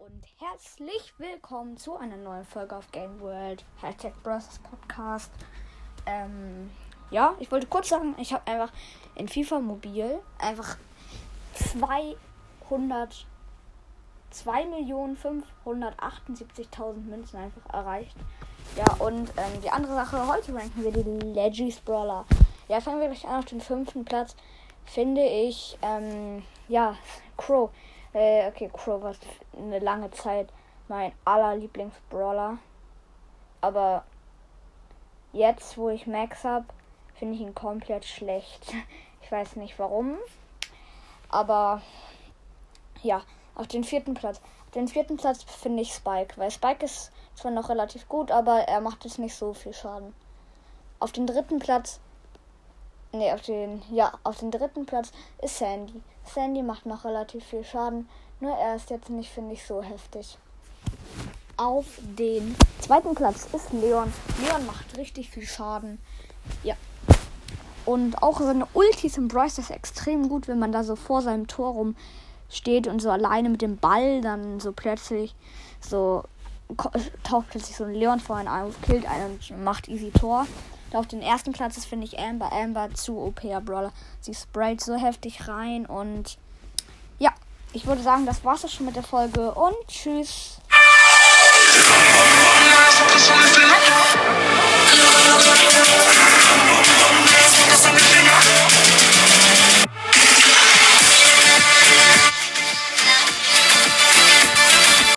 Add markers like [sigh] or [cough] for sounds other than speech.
und herzlich willkommen zu einer neuen Folge auf Game World. Hashtag Bros. Podcast. Ähm, ja, ich wollte kurz sagen, ich habe einfach in FIFA Mobil einfach 200 2.578.000 Münzen einfach erreicht. Ja, und ähm, die andere Sache, heute ranken wir die Legis Brawler. Ja, fangen wir gleich an auf den fünften Platz. Finde ich, ähm, ja, Crow. Äh, okay, Crow war eine lange Zeit mein aller Lieblingsbrawler. Aber jetzt, wo ich Max habe, finde ich ihn komplett schlecht. [laughs] Ich weiß nicht warum. Aber ja, auf den vierten Platz. Auf den vierten Platz finde ich Spike, weil Spike ist zwar noch relativ gut, aber er macht jetzt nicht so viel Schaden. Auf den dritten Platz. Ne, auf den. Ja, auf den dritten Platz ist Sandy. Sandy macht noch relativ viel Schaden. Nur er ist jetzt nicht, finde ich, so heftig. Auf den zweiten Platz ist Leon. Leon macht richtig viel Schaden. Ja. Und auch seine Ultis im Bryce ist extrem gut, wenn man da so vor seinem Tor rum steht und so alleine mit dem Ball dann so plötzlich so taucht plötzlich so ein Leon vor einen auf, killt einen und macht easy Tor. Da auf den ersten Platz ist, finde ich, Amber. Amber zu OP Brawler. Sie sprayt so heftig rein und ja, ich würde sagen, das war's auch schon mit der Folge und tschüss.